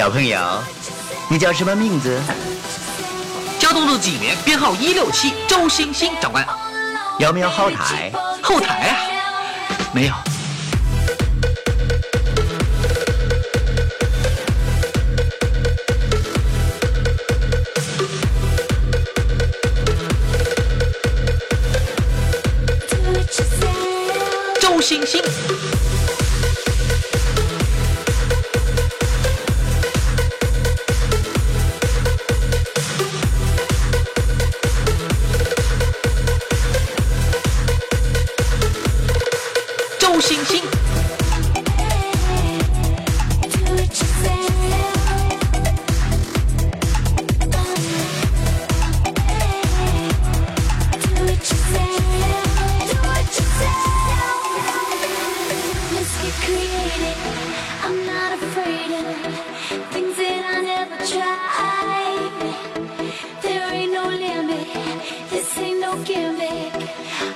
小朋友，你叫什么名字？交通路警员编号一六七，周星星长官。有没有后台？后台啊，没有。周星星。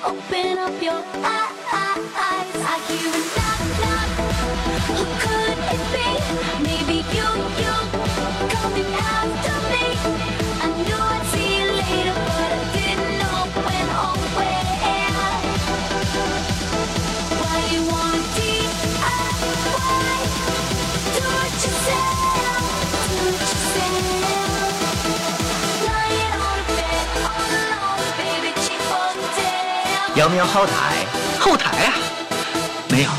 Open up your eyes. 有没有后台后台啊？没有